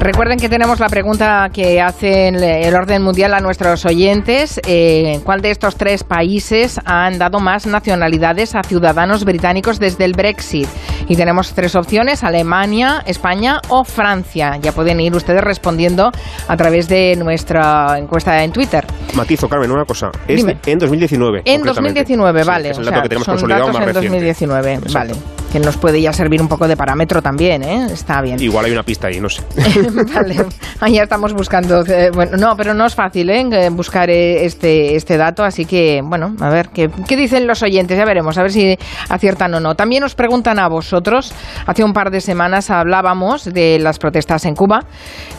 Recuerden que tenemos la pregunta que hace el orden mundial a nuestros oyentes. Eh, ¿Cuál de estos tres países han dado más nacionalidades a ciudadanos británicos desde el Brexit? Y tenemos tres opciones, Alemania, España o Francia. Ya pueden ir ustedes respondiendo a través de nuestra encuesta en Twitter. Matizo, Carmen, una cosa. Es en 2019. En 2019, vale. es el dato que tenemos consolidado más en 2019, vale que nos puede ya servir un poco de parámetro también, ¿eh? Está bien. Igual hay una pista ahí, no sé. vale, ahí ya estamos buscando. Eh, bueno, no, pero no es fácil, ¿eh? Buscar eh, este, este dato, así que, bueno, a ver, ¿qué, ¿qué dicen los oyentes? Ya veremos, a ver si aciertan o no. También nos preguntan a vosotros, hace un par de semanas hablábamos de las protestas en Cuba,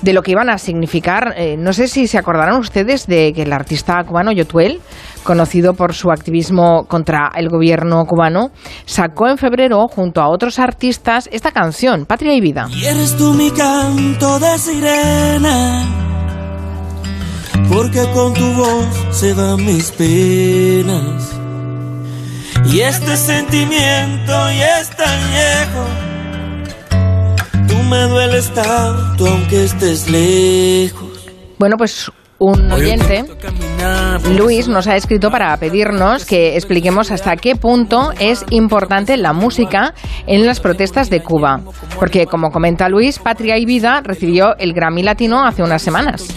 de lo que iban a significar, eh, no sé si se acordarán ustedes de que el artista cubano Yotuel, conocido por su activismo contra el gobierno cubano, sacó en febrero, junto a otros artistas, esta canción, Patria y Vida. Y eres tú mi canto de sirena, porque con tu voz se van mis penas. Y este sentimiento ya es tan viejo, tú me dueles tanto aunque estés lejos. Bueno, pues un oyente, Luis, nos ha escrito para pedirnos que expliquemos hasta qué punto es importante la música en las protestas de Cuba. Porque, como comenta Luis, Patria y Vida recibió el Grammy Latino hace unas semanas.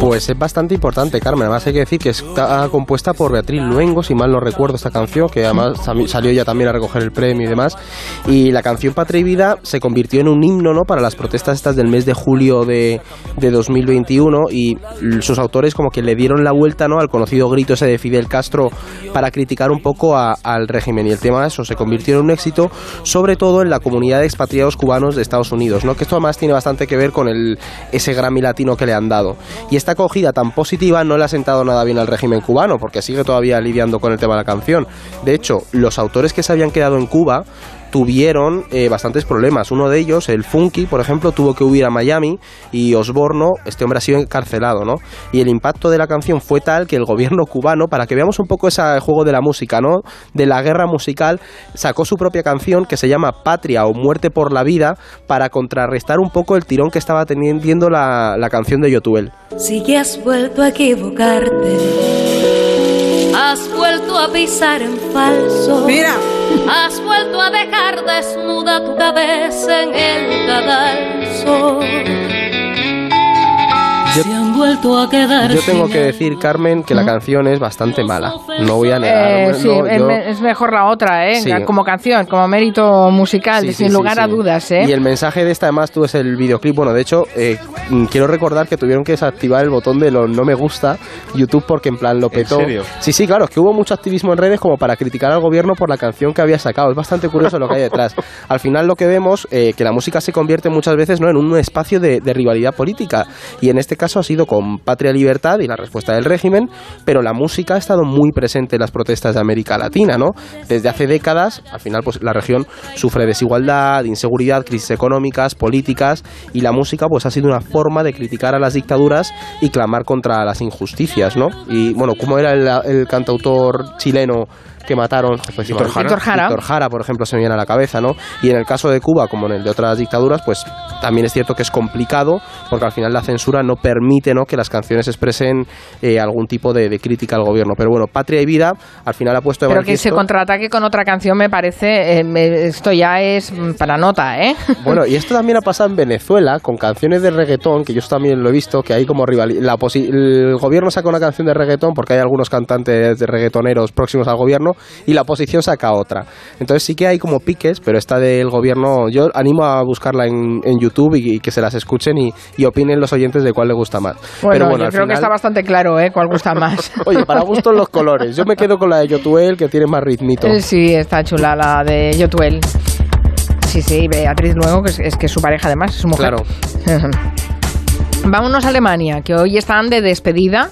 Pues es bastante importante, Carmen. Además hay que decir que está compuesta por Beatriz Luengo, si mal no recuerdo esta canción, que además salió ella también a recoger el premio y demás. Y la canción Patria y Vida se convirtió en un himno ¿no? para las protestas estas del mes de julio de, de 2021 y sus autores como que le dieron la vuelta al conocido grito ese de Fidel Castro para criticar un poco al régimen. Y el tema de eso se convirtió en un éxito, sobre todo en la comunidad de expatriados cubanos de Estados Unidos, ¿no? que esto además tiene bastante que ver con el, ese Grammy latino que le han dado. Y esta acogida tan positiva no le ha sentado nada bien al régimen cubano, porque sigue todavía lidiando con el tema de la canción. De hecho, los autores que se habían quedado en Cuba tuvieron eh, bastantes problemas. Uno de ellos, el Funky, por ejemplo, tuvo que huir a Miami y Osborno, este hombre ha sido encarcelado, ¿no? Y el impacto de la canción fue tal que el gobierno cubano, para que veamos un poco ese juego de la música, ¿no? De la guerra musical, sacó su propia canción que se llama Patria o Muerte por la Vida para contrarrestar un poco el tirón que estaba teniendo la, la canción de Yotuel. Si ya has vuelto a equivocarte, has vuelto a pisar en falso. Mira desnuda tu cabeza en el cadalso. Yo, vuelto a quedar yo tengo que decir, Carmen, que la canción es bastante mala. No voy a negar. Eh, sí, es mejor la otra, ¿eh? Como canción, como mérito musical, sin lugar a dudas, ¿eh? Y el mensaje de esta, además, tú es el videoclip. Bueno, de hecho, eh, quiero recordar que tuvieron que desactivar el botón de lo no me gusta YouTube porque en plan lo petó. ¿En serio? Sí, sí, claro, es que hubo mucho activismo en redes como para criticar al gobierno por la canción que había sacado. Es bastante curioso lo que hay detrás. Al final lo que vemos, eh, que la música se convierte muchas veces ¿no? en un espacio de, de rivalidad política. Y en este caso ha sido con Patria Libertad y la respuesta del régimen, pero la música ha estado muy presente en las protestas de América Latina, ¿no? Desde hace décadas, al final, pues la región sufre desigualdad, inseguridad, crisis económicas, políticas, y la música, pues ha sido una forma de criticar a las dictaduras y clamar contra las injusticias, ¿no? Y bueno, ¿cómo era el, el cantautor chileno? Que mataron pues, Víctor Jara. Víctor Jara, por ejemplo, se me viene a la cabeza, ¿no? Y en el caso de Cuba, como en el de otras dictaduras, pues también es cierto que es complicado, porque al final la censura no permite ¿no? que las canciones expresen eh, algún tipo de, crítica al gobierno. Pero bueno, Patria y Vida al final ha puesto de Pero que se contraataque con otra canción me parece, eh, esto ya es para nota, ¿eh? Bueno, y esto también ha pasado en Venezuela, con canciones de reggaetón, que yo también lo he visto, que hay como rivalidad. El gobierno saca una canción de reggaetón porque hay algunos cantantes de reggaetoneros próximos al gobierno y la oposición saca otra. Entonces sí que hay como piques, pero esta del gobierno, yo animo a buscarla en, en YouTube y, que se las escuchen y, y, opinen los oyentes de cuál le gusta más. Bueno, pero bueno yo creo que está bastante claro ¿eh? cuál gusta más. Oye, para gustos los colores. Yo me quedo con la de Yotuel, que tiene más ritmito. Eh, sí, está chula la de Yotuel. Sí, sí, Beatriz luego, que es, es que su pareja además, es su mujer. Claro. Vámonos a Alemania, que hoy están de despedida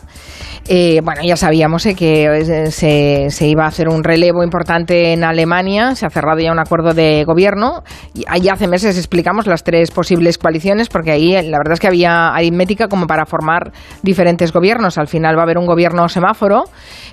Eh, bueno, ya sabíamos eh, que eh, se, se, iba a hacer un relevo importante en Alemania, se ha cerrado ya un acuerdo de gobierno. Y ahí hace meses explicamos las tres posibles coaliciones, porque ahí la verdad es que había aritmética como para formar diferentes gobiernos. Al final va a haber un gobierno semáforo,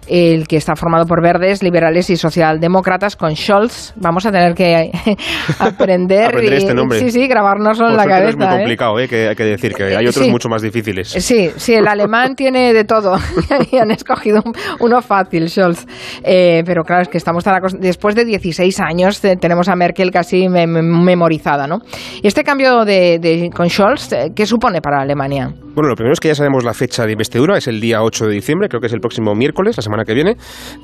el que está formado por verdes, liberales y socialdemócratas, con Scholz. Vamos a tener que aprender. aprender este nombre. Sí, sí, grabarnos en la cabeza. Es muy complicado, ¿eh? que hay que decir, que hay otros mucho más difíciles. Sí, sí, el alemán tiene de todo. y han escogido uno fácil, Scholz. Eh, pero claro, es que estamos tan después de 16 años eh, tenemos a Merkel casi memorizada, ¿no? Y este cambio de, de, con Scholz, eh, ¿qué supone para Alemania? Bueno, lo primero es que ya sabemos la fecha de investidura, es el día 8 de diciembre, creo que es el próximo miércoles, la semana que viene.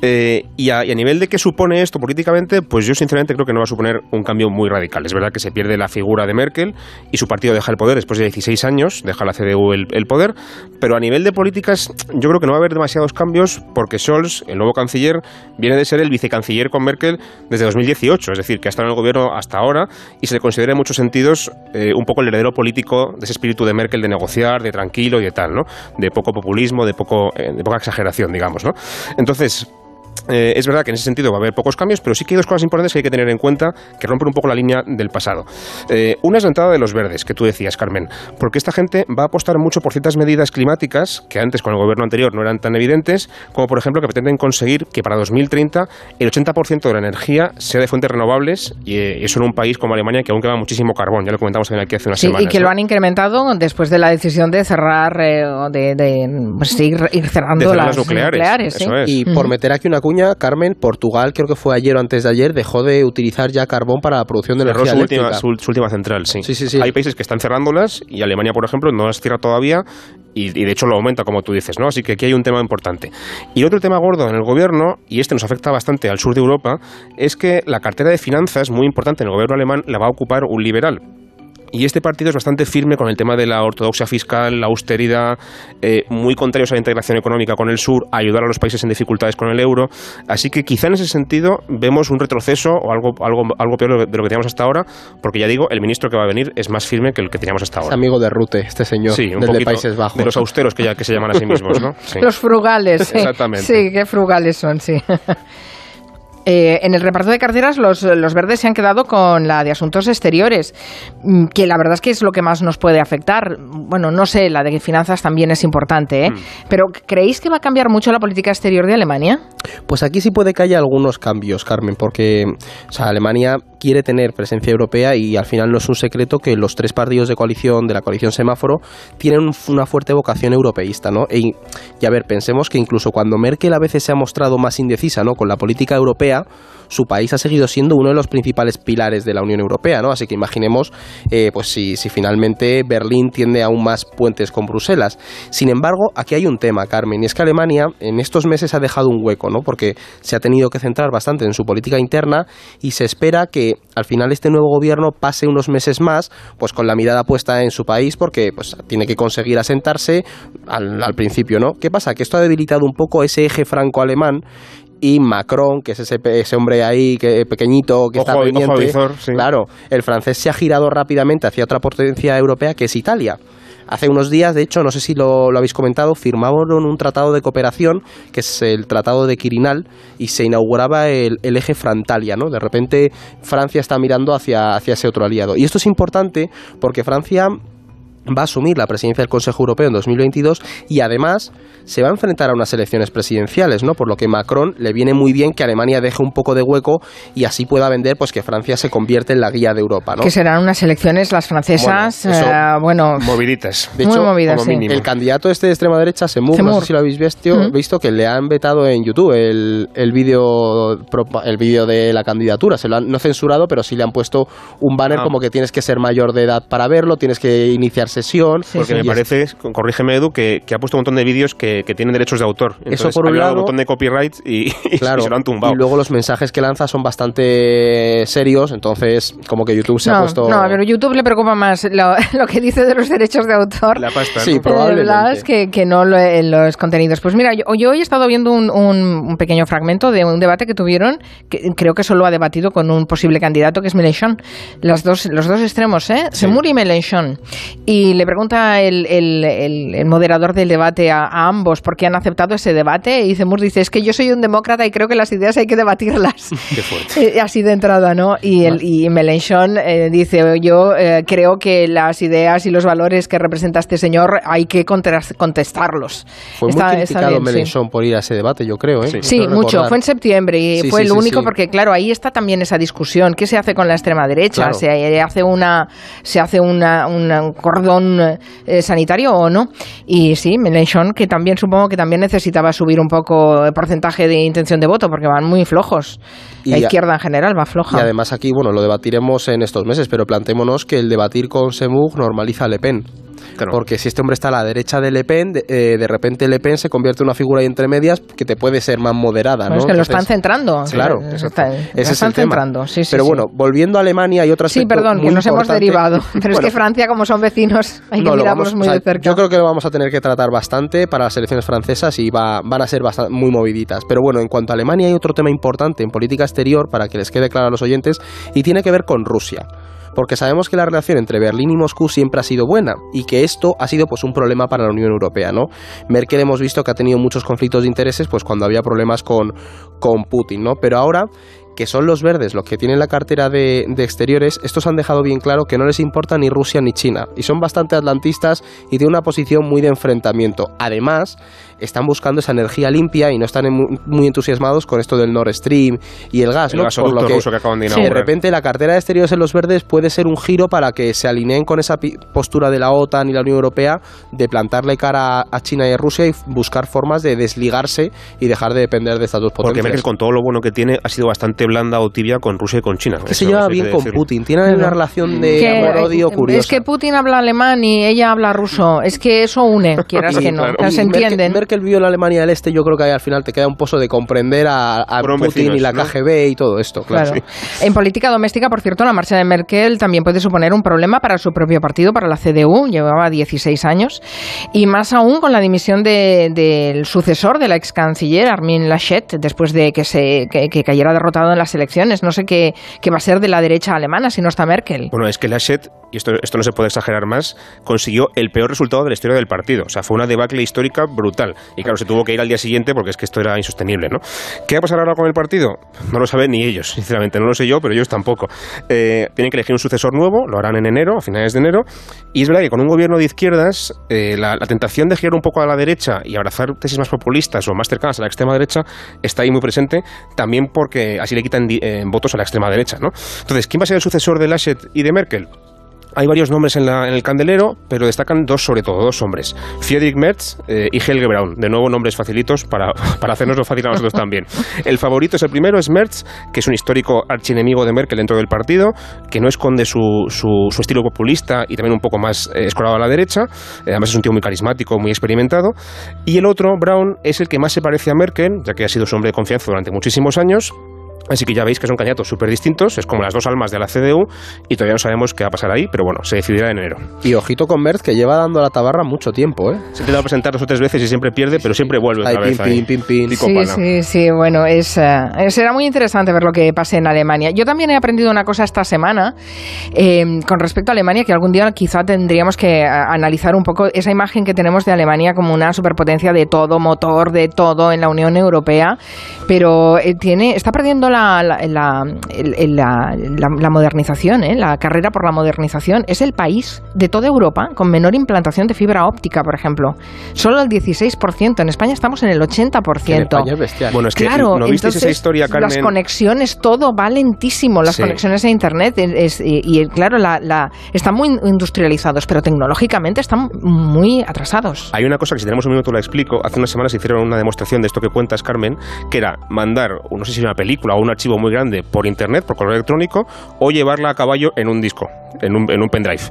Eh, y, a, y, a, nivel de qué supone esto políticamente, pues yo sinceramente creo que no va a suponer un cambio muy radical. Es verdad que se pierde la figura de Merkel y su partido deja el poder después de 16 años, deja la CDU el, el poder, pero a nivel de políticas yo creo que no va a haber demasiados cambios porque Scholz, el nuevo canciller, viene de ser el vicecanciller con Merkel desde 2018, es decir, que ha estado en el gobierno hasta ahora y se le considera en muchos sentidos eh, un poco el heredero político de ese espíritu de Merkel de negociar, de tranquilo y de tal, ¿no? De poco populismo, de, poco, eh, poca exageración, digamos, ¿no? Entonces, eh, es verdad que en ese sentido va a haber pocos cambios, pero sí que hay dos cosas importantes que hay que tener en cuenta que rompen un poco la línea del pasado. Eh, una es la entrada de los verdes, que tú decías, Carmen, porque esta gente va a apostar mucho por ciertas medidas climáticas que antes con el gobierno anterior no eran tan evidentes, como por ejemplo que pretenden conseguir que para 2030 el 80% de la energía sea de fuentes renovables y eh, eso en un país como Alemania que aún queda muchísimo carbón, ya lo comentamos también aquí hace unas sí, semanas. Y que ¿no? lo han incrementado después de la decisión de cerrar, de, de pues, ir, ir, cerrando de cerrar las, las nucleares. nucleares ¿sí? es. Y por meter aquí una cuña, Carmen, Portugal, creo que fue ayer o antes de ayer, dejó de utilizar ya carbón para la producción de energía su eléctrica. última, su, su última central, sí. Sí, sí, sí. Hay países que están cerrándolas y Alemania, por ejemplo, no las cierra todavía y, y, de hecho lo aumenta, como tú dices, ¿no? Así que aquí hay un tema importante. Y otro tema gordo en el gobierno, y este nos afecta bastante al sur de Europa, es que la cartera de finanzas, muy importante en el gobierno alemán, la va a ocupar un liberal. Y este partido es bastante firme con el tema de la ortodoxia fiscal, la austeridad, eh, muy contrarios a la integración económica con el sur, a ayudar a los países en dificultades con el euro. Así que quizá en ese sentido vemos un retroceso o algo, algo, algo peor de lo que teníamos hasta ahora, porque ya digo, el ministro que va a venir es más firme que el que teníamos hasta ahora. Es amigo de Rute, este señor, sí, un desde poquito Países Bajos. De los austeros que, ya, que se llaman a sí mismos, ¿no? Sí. Los frugales. Exactamente. Sí, qué frugales son, sí. Eh, en el reparto de carteras los, los, verdes se han quedado con la de asuntos exteriores, mm, que la verdad es que es lo que más nos puede afectar. Bueno, no sé, la de finanzas también es importante, ¿eh? Mm. pero ¿creéis que va a cambiar mucho la política exterior de Alemania? Pues aquí sí puede que haya algunos cambios, Carmen, porque o sea, Alemania quiere tener presencia europea y al final no es un secreto que los tres partidos de coalición, de la coalición semáforo, tienen una fuerte vocación europeísta, ¿no? Y a ver, pensemos que incluso cuando Merkel a veces se ha mostrado más indecisa, ¿no? Con la política europea, su país ha seguido siendo uno de los principales pilares de la Unión Europea, ¿no? Así que imaginemos, eh, pues si, si, finalmente Berlín tiende aún más puentes con Bruselas. Sin embargo, aquí hay un tema, Carmen, y es que Alemania en estos meses ha dejado un hueco, ¿no? Porque se ha tenido que centrar bastante en su política interna y se espera que al final este nuevo gobierno pase unos meses más, pues con la mirada puesta en su país, porque pues tiene que conseguir asentarse al, al principio, ¿no? ¿Qué pasa? Que esto ha debilitado un poco ese eje franco-alemán y Macron, que es ese, ese hombre ahí que, pequeñito que ojo, está pendiente, ojo visor, sí. claro, el francés se ha girado rápidamente hacia otra potencia europea que es Italia. Hace unos días, de hecho, no sé si lo, lo, habéis comentado, firmaron un tratado de cooperación, que es el Tratado de Quirinal, y se inauguraba el, el eje Frantalia, ¿no? De repente Francia está mirando hacia, hacia ese otro aliado. Y esto es importante porque Francia va a asumir la presidencia del Consejo Europeo en 2022 y además se va a enfrentar a unas elecciones presidenciales, ¿no? Por lo que Macron le viene muy bien que Alemania deje un poco de hueco y así pueda vender pues que Francia se convierte en la guía de Europa, ¿no? Que serán unas elecciones las francesas, bueno, eso, eh, bueno moviditas. De muy hecho, movidas, como sí. el candidato este de extrema derecha, Semur, Semur. no sé si lo habéis visto, visto que le han vetado en YouTube el, el vídeo el vídeo de la candidatura, se lo han no censurado, pero sí le han puesto un banner Ah. como que tienes que ser mayor de edad para verlo, tienes que iniciar sesión Sí, Porque sí. me parece, corrígeme Edu, que, que ha puesto un montón de vídeos que, que tienen derechos de autor. Entonces, por ha un lado- un montón de copyright y, se lo han tumbado. y luego los mensajes que lanza son bastante serios, entonces como que YouTube se ha puesto... no, pero YouTube le preocupa más lo, lo que dice de los derechos de autor La pasta, Sí, ¿no? probablemente. que, que no lo- en los contenidos. Pues mira, yo, yo hoy he estado viendo un, un- un pequeño fragmento de un debate que tuvieron, que creo que solo ha debatido con un posible candidato, que es Mélenchon. Los dos, los dos extremos, ¿eh? Semur y Mélenchon. Y le pregunta el, el- el- el moderador del debate a, a ambos ambos porque han aceptado ese debate. Y Zemmour dice, es que yo soy un demócrata y creo que las ideas hay que debatirlas. Qué fuerte. Eh, así de entrada, ¿no? Y, el, y Mélenchon eh, dice, yo eh, creo que las ideas y los valores que representa este señor hay que contestarlos. Fue Está- muy criticado bien, sí. Mélenchon por ir a ese debate, yo creo. ¿eh? Sí. Mucho. Fue en septiembre y Sí, fue el único porque, claro, ahí está también esa discusión. ¿Qué se hace con la extrema derecha? Claro. ¿Se hace una se hace una, una- un cordón eh, sanitario o no? Y sí, Mélenchon, que también supongo que también necesitaba subir un poco el porcentaje de intención de voto porque van muy flojos. Y la a- izquierda en general va Y floja. además aquí, bueno, lo debatiremos en estos meses, pero plantémonos que el debatir con Semug normaliza a Le Pen. Claro. Porque si este hombre está a la derecha de Le Pen, de, eh, de repente Le Pen se convierte en una figura ahí entre medias que te puede ser más moderada, Bueno, ¿no? es que lo están centrando. Claro, está- lo es están tema. centrando. Sí, sí, Pero sí. bueno, volviendo a Alemania hay otro Sí, perdón, que nos hemos derivado. Pero es que Francia, como son vecinos, hay que no, lo mirarlos vamos- muy o sea, de cerca. Yo creo que lo vamos a tener que tratar bastante para las elecciones francesas y va, van a ser bastante, muy moviditas. Pero bueno, en cuanto a Alemania hay otro tema importante en política exterior para que les quede claro a los oyentes y tiene que ver con Rusia. Porque sabemos que la relación entre Berlín y Moscú siempre ha sido buena y que esto ha sido pues un problema para la Unión Europea, ¿no? Merkel hemos visto que ha tenido muchos conflictos de intereses pues cuando había problemas con, con Putin, ¿no? Pero ahora que son los verdes los que tienen la cartera de, de exteriores, estos han dejado bien claro que no les importa ni Rusia ni China. Y son bastante atlantistas y tienen una posición muy de enfrentamiento. Además, están buscando esa energía limpia y no están en- muy entusiasmados con esto del Nord Stream y el gas, El ¿no? gasoducto ruso que acaban de de repente la cartera de exteriores en los verdes puede ser un giro para que se alineen con esa postura de la OTAN y la Unión Europea de plantarle cara a- China y a Rusia y buscar formas de desligarse y dejar de depender de estas dos Porque potencias. Merkel, con todo lo bueno que tiene, ha sido bastante blanda o tibia con Rusia y con China. que se lleva bien con. Putin. Tienen una relación de Que, amor-odio curiosa. Es que Putin habla alemán y ella habla ruso. Es que eso une, quieras Y, que no. claro, se y Entienden. Merkel vivió en la Alemania del Este, yo creo que ahí al final te queda un pozo de comprender a, Putin vecinos, y la ¿no? KGB y todo esto, claro. Claro. En política doméstica, por cierto, la marcha de Merkel también puede suponer un problema para su propio partido, para la CDU, llevaba 16 años, y más aún con la dimisión de- del sucesor de la ex canciller, Armin Laschet, después de que, se, que, que cayera derrotado en las elecciones. No sé qué, qué va a ser de la derecha alemana si no está Merkel. Bueno, es que Laschet, y esto, esto no se puede exagerar más, consiguió el peor resultado de la historia del partido. O sea, fue una debacle histórica brutal. Y claro, se tuvo que ir al día siguiente porque es que esto era insostenible, ¿no? ¿Qué va a pasar ahora con el partido? No lo saben ni ellos, sinceramente. No lo sé yo, pero ellos tampoco. Eh, tienen que elegir un sucesor nuevo, lo harán en enero, a finales de enero. Y es verdad que con un gobierno de izquierdas, eh, la, tentación de girar un poco a la derecha y abrazar tesis más populistas o más cercanas a la extrema derecha está ahí muy presente, también porque así le quitan eh, votos a la extrema derecha, ¿no? Entonces, ¿quién va a ser el sucesor de Laschet y de Merkel? Hay varios nombres en, el candelero, pero destacan dos sobre todo, dos hombres. Friedrich Merz eh, y Helge Braun. De nuevo, nombres facilitos para, para hacernoslo fácil a nosotros también. El favorito es el primero, es Merz, que es un histórico archienemigo de Merkel dentro del partido, que no esconde su, su- su estilo populista y también un poco más eh, escorado a la derecha. Eh, Además es un tío muy carismático, muy experimentado. Y el otro, Braun, es el que más se parece a Merkel, ya que ha sido su hombre de confianza durante muchísimos años. Así que ya veis que son candidatos súper distintos, es como las dos almas de la CDU y todavía no sabemos qué va a pasar ahí, pero bueno, se decidirá en enero. Y ojito con Merz, que lleva dando a la tabarra mucho tiempo, ¿eh? Se intenta presentar dos o tres veces y siempre pierde, pero siempre vuelve Ay, otra vez. pin, ahí. pin, pin, pin. Sí, sí, sí, bueno, es, eh, será muy interesante ver lo que pase en Alemania. Yo también he aprendido una cosa esta semana eh, con respecto a Alemania, que algún día quizá tendríamos que eh, analizar un poco esa imagen que tenemos de Alemania como una superpotencia de todo, motor de todo en la Unión Europea, pero eh, tiene, está perdiendo la, la, la- la- la- la modernización, ¿eh? la carrera por la modernización. Es el país de toda Europa con menor implantación de fibra óptica, por ejemplo. Solo el 16%. En España estamos en el 80%. Que en España es bestial. Bueno, es que Claro, ¿no visteis esa entonces, historia, Carmen? las conexiones, todo va lentísimo, las Sí. conexiones a Internet, es- y, y, claro, la, la- están muy industrializados, pero tecnológicamente están muy atrasados. Hay una cosa que si tenemos un minuto la explico. Hace unas semanas hicieron una demostración de esto que cuentas, Carmen, que era mandar, no sé si una película o un archivo muy grande por internet, por correo electrónico, o llevarla a caballo en un disco, en un, en un pendrive.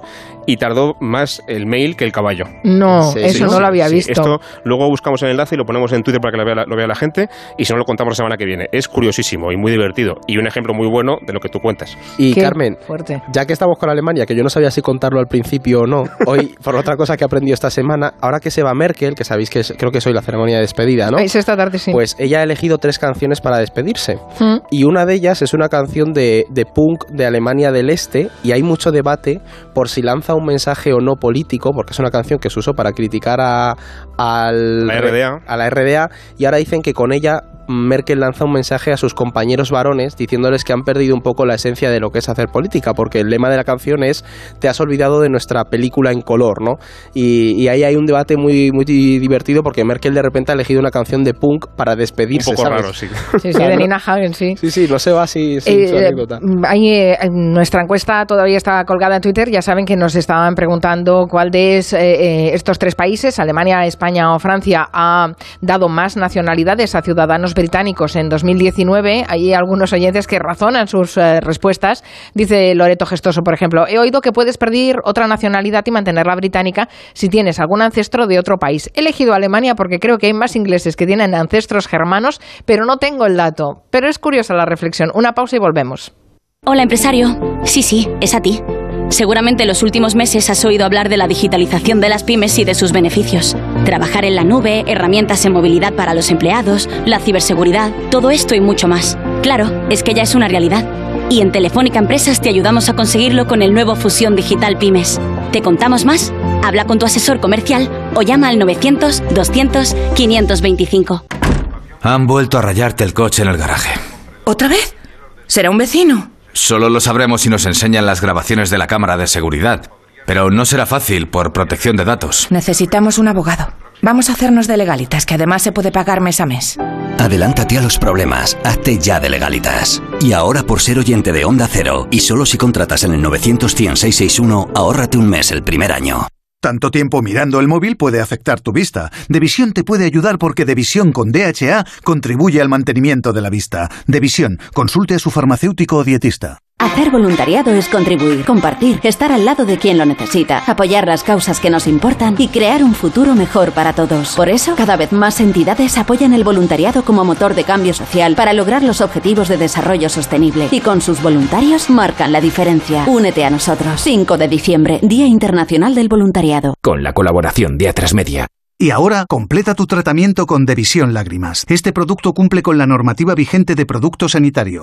Y tardó más el mail que el caballo. No, Sí, eso sí, no sí, lo había Sí, visto. Esto luego buscamos el enlace y lo ponemos en Twitter para que lo vea, la, lo vea la gente y si no lo contamos la semana que viene. Es curiosísimo y muy divertido y un ejemplo muy bueno de lo que tú cuentas. Y Qué Carmen, fuerte. ya que estamos con Alemania, que yo no sabía si contarlo al principio o no, hoy, por otra cosa que he aprendido esta semana, ahora que se va Merkel, que sabéis que es- creo que es hoy la ceremonia de despedida, ¿no? Es esta tarde, sí. Pues ella ha elegido tres canciones para despedirse. Mm. Y una de ellas es una canción de, de punk de Alemania del Este y hay mucho mucho debate por si lanza un mensaje o no político, porque es una canción que se usó para criticar a, al- La RDA. a la RDA, y ahora dicen que con ella Merkel lanza un mensaje a sus compañeros varones diciéndoles que han perdido un poco la esencia de lo que es hacer política, porque el lema de la canción es te has olvidado de nuestra película en color, ¿no? Y, y ahí hay un debate muy, muy divertido porque Merkel de repente ha elegido una canción de punk para Un despedirse, poco ¿sabes? raro, sí. Sí, sí, de Nina Hagen, sí. Sí, sí, no se va así sin su Eh, anécdota. hay, eh, nuestra encuesta todavía está colgada en Twitter. Ya saben que nos estaban preguntando cuál de es, eh, estos tres países, Alemania, España o Francia, ha dado más nacionalidades a ciudadanos británicos en 2019. Hay algunos oyentes que razonan sus eh, respuestas. Dice Loreto Gestoso, por ejemplo, he oído que puedes pedir otra nacionalidad y mantenerla británica si tienes algún ancestro de otro país. He elegido Alemania porque creo que hay más ingleses que tienen ancestros germanos, pero no tengo el dato. Pero es curiosa la reflexión. Una pausa y volvemos. Hola, empresario. Sí, sí, es a ti. Seguramente en los últimos meses has oído hablar de la digitalización de las pymes y de sus beneficios. Trabajar en la nube, herramientas en movilidad para los empleados, la ciberseguridad, todo esto y mucho más. Claro, es que ya es una realidad. Y en Telefónica Empresas te ayudamos a conseguirlo con el nuevo Fusión Digital Pymes. ¿Te contamos más? Habla con tu asesor comercial o llama al 900 200 525. Han vuelto a rayarte el coche en el garaje. ¿Otra vez? ¿Será un vecino? Solo lo sabremos si nos enseñan las grabaciones de la cámara de seguridad. Pero no será fácil por protección de datos. Necesitamos un abogado. Vamos a hacernos de legalitas, que además se puede pagar mes a mes. Adelántate a los problemas, hazte ya de legalitas. Y ahora por ser oyente de Onda Cero, y solo si contratas en el 900 100 661, ahórrate un mes el primer año. Tanto tiempo mirando el móvil puede afectar tu vista. Devisión te puede ayudar porque Devisión con DHA contribuye al mantenimiento de la vista. Devisión, consulte a su farmacéutico o dietista. Hacer voluntariado es contribuir, compartir, estar al lado de quien lo necesita, apoyar las causas que nos importan y crear un futuro mejor para todos. Por eso, cada vez más entidades apoyan el voluntariado como motor de cambio social para lograr los objetivos de desarrollo sostenible y con sus voluntarios marcan la diferencia. Únete a nosotros. 5 de diciembre, Día Internacional del Voluntariado. Con la colaboración de Atrasmedia. Y ahora completa tu tratamiento con Devisión Lágrimas. Este producto cumple con la normativa vigente de producto sanitario.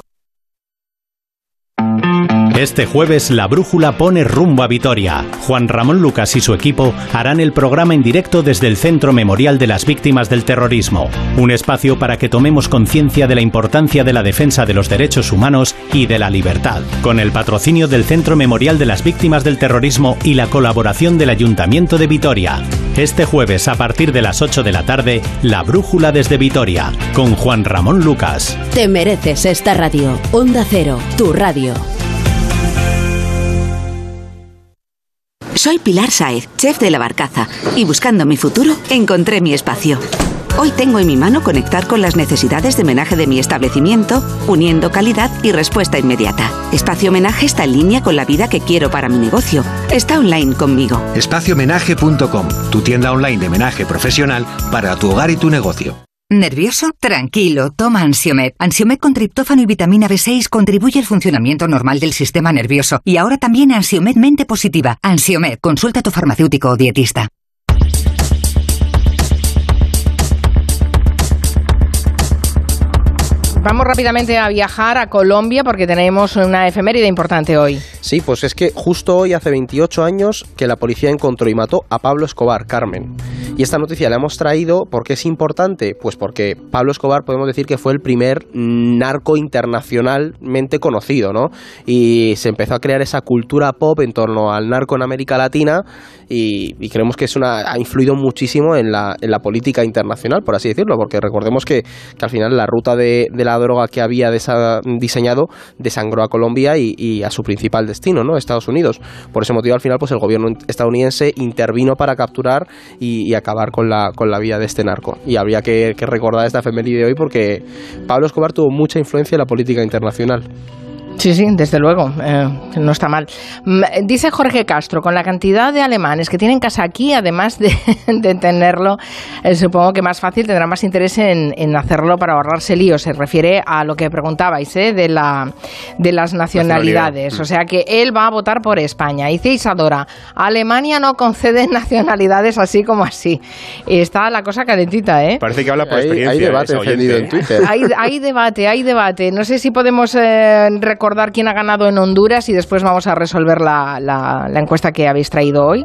Este jueves la brújula pone rumbo a Vitoria. Juan Ramón Lucas y su equipo harán el programa en directo desde el Centro Memorial de las Víctimas del Terrorismo, un espacio para que tomemos conciencia de la importancia de la defensa de los derechos humanos y de la libertad, con el patrocinio del Centro Memorial de las Víctimas del Terrorismo y la colaboración del Ayuntamiento de Vitoria. Este jueves a partir de las 8 de la tarde, la brújula desde Vitoria, con Juan Ramón Lucas. Te mereces esta radio. Onda Cero, tu radio. Soy Pilar Saez, chef de la Barcaza, y buscando mi futuro encontré mi espacio. Hoy tengo en mi mano conectar con las necesidades de homenaje de mi establecimiento, uniendo calidad y respuesta inmediata. Espacio Homenaje está en línea con la vida que quiero para mi negocio. Está online conmigo. Espaciomenaje.com, tu tienda online de homenaje profesional para tu hogar y tu negocio. ¿Nervioso? Tranquilo, toma Ansiomed. Ansiomed con triptófano y vitamina B6 contribuye al funcionamiento normal del sistema nervioso. Y ahora también Ansiomed Mente Positiva. Ansiomed, consulta a tu farmacéutico o dietista. Vamos rápidamente a viajar a Colombia porque tenemos una efeméride importante hoy. Sí, pues es que justo hoy, hace 28 años, que la policía encontró y mató a Pablo Escobar, Carmen. Y esta noticia la hemos traído porque es importante, pues porque Pablo Escobar podemos decir que fue el primer narco internacionalmente conocido, ¿no? Y se empezó a crear esa cultura pop en torno al narco en América Latina y, y creemos que es una, ha influido muchísimo en la, en la política internacional, por así decirlo, porque recordemos que, que al final la ruta de, de la droga que había diseñado desangró a Colombia y, a su principal destino, ¿no? Estados Unidos. Por ese motivo, al final, pues el gobierno estadounidense intervino para capturar y, y acabar con la, con la vida de este narco. Y habría que, que recordar esta efeméride de hoy porque Pablo Escobar tuvo mucha influencia en la política internacional. Sí, sí, desde luego, eh, no está mal. Dice Jorge Castro, con la cantidad de alemanes que tienen casa aquí, además de, de tenerlo, eh, supongo que más fácil tendrá más interés en, en, hacerlo para ahorrarse líos. Se refiere a lo que preguntabais, ¿eh? de, la, de las nacionalidades. O sea que él va a votar por España. Dice Isadora, Alemania no concede nacionalidades así como así. Está la cosa calentita, ¿eh? Parece que habla por hay, experiencia. Hay debate encendido en Twitter. Hay, hay, debate, hay debate. No sé si podemos recordar recordar quién ha ganado en Honduras y después vamos a resolver la, la, la encuesta que habéis traído hoy.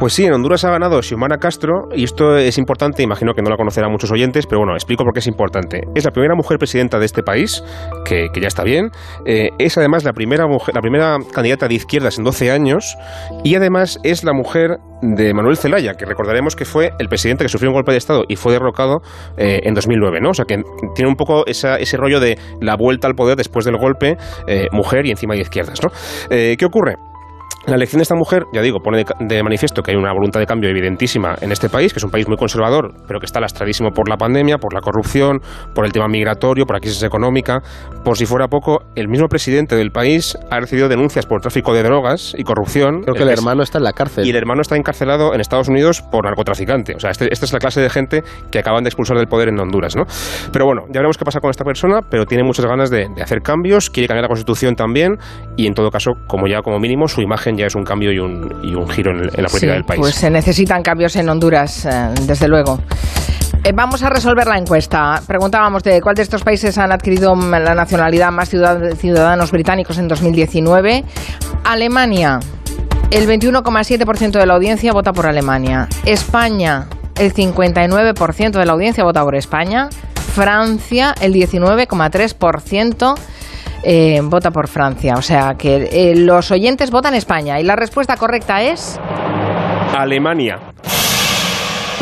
Pues sí, en Honduras ha ganado Xiomara Castro y esto es importante, imagino que no la conocerán muchos oyentes, pero bueno, explico por qué es importante. Es la primera mujer presidenta de este país, que, ya está bien. Eh, es además la primera, mujer, la primera candidata de izquierdas en 12 años y además es la mujer de Manuel Zelaya, que recordaremos que fue el presidente que sufrió un golpe de Estado y fue derrocado eh, en 2009, ¿no? O sea que tiene un poco esa, ese rollo de la vuelta al poder después del golpe, eh, mujer y encima de izquierdas, ¿no? ¿Qué ocurre? La elección de esta mujer, ya digo, pone de manifiesto que hay una voluntad de cambio evidentísima en este país, que es un país muy conservador, pero que está lastradísimo por la pandemia, por la corrupción, por el tema migratorio, por la crisis económica. Por si fuera poco, el mismo presidente del país ha recibido denuncias por tráfico de drogas y corrupción. Creo que el, el hermano está en la cárcel. Y el hermano está encarcelado en Estados Unidos por narcotraficante. O sea, este, esta es la clase de gente que acaban de expulsar del poder en Honduras, ¿no? Pero bueno, ya veremos qué pasa con esta persona, pero tiene muchas ganas de, de hacer cambios, quiere cambiar la constitución también, y en todo caso, como ya como mínimo, su imagen ya es un cambio y un, y un giro en, en la política Sí, del país. Pues se necesitan cambios en Honduras, eh, desde luego. Eh, vamos a resolver la encuesta. Preguntábamos de cuál de estos países han adquirido la nacionalidad más ciudad- ciudadanos británicos en 2019. Alemania, el 21,7% de la audiencia vota por Alemania. España, el 59% de la audiencia vota por España. Francia, el 19,3%. Eh, vota por Francia, o sea que eh, los oyentes votan España y la respuesta correcta es Alemania.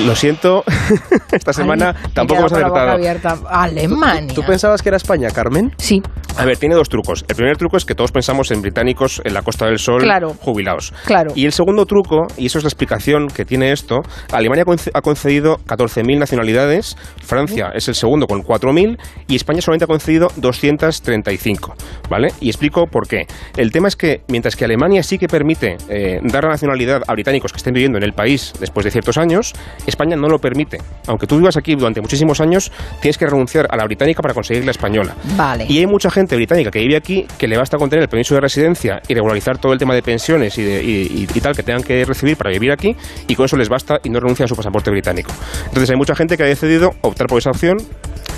Lo siento, esta semana he tampoco hemos acertado. abierta. Alemania. ¿Tú pensabas que era España, Carmen? Sí. A ver, tiene dos trucos. El primer truco es que todos pensamos en británicos en la Costa del Sol Claro. jubilados. Claro. Y el segundo truco, y eso es la explicación que tiene esto, Alemania ha concedido 14.000 nacionalidades, Francia es el segundo con 4.000 y España solamente ha concedido 235. ¿Vale? Y explico por qué. El tema es que mientras que Alemania sí que permite eh, dar la nacionalidad a británicos que estén viviendo en el país después de ciertos años, España no lo permite. Aunque tú vivas aquí durante muchísimos años, tienes que renunciar a la británica para conseguir la española. Vale. Y hay mucha gente británica que vive aquí que le basta con tener el permiso de residencia y regularizar todo el tema de pensiones y, de- y- y- y tal que tengan que recibir para vivir aquí y con eso les basta y no renuncian a su pasaporte británico. Entonces hay mucha gente que ha decidido optar por esa opción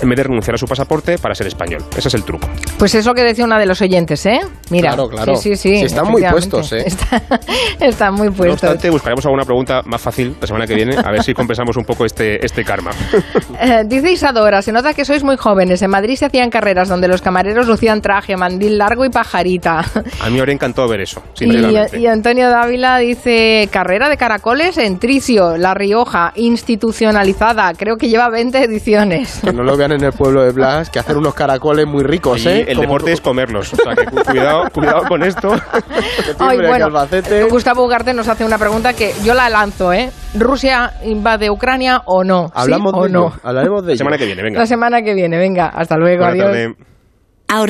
en vez de renunciar a su pasaporte para ser español. Ese es el truco. Pues eso que decía una de los oyentes, ¿eh? Mira. Claro, claro. Sí, sí, sí. Sí, están muy puestos, ¿eh? Está- están muy No puestos. obstante, buscaremos alguna pregunta más fácil la semana que viene a ver si compensamos un poco este, este karma. Eh, dice Isadora, se nota que sois muy jóvenes. En Madrid se hacían carreras donde los camareros lucían traje, mandil largo y pajarita. A mí me habría encantado ver eso, Y, sinceramente. y Antonio Dávila dice, carrera de caracoles en Tricio, La Rioja, institucionalizada. Creo que lleva 20 ediciones. Que no lo vean en el pueblo de Blas, que hacen unos caracoles muy ricos, Y ¿eh? el Como- deporte es comerlos. O sea, que cu- cuidado, cuidado con esto. Ay, bueno. Gustavo Ugarte nos hace una pregunta que yo la lanzo, ¿eh? ¿Rusia invade Ucrania o no? ¿Sí Hablamos o de no? ello, hablaremos de La ello. semana que viene, venga. La semana que viene, venga, hasta luego, Buena adiós. tarde.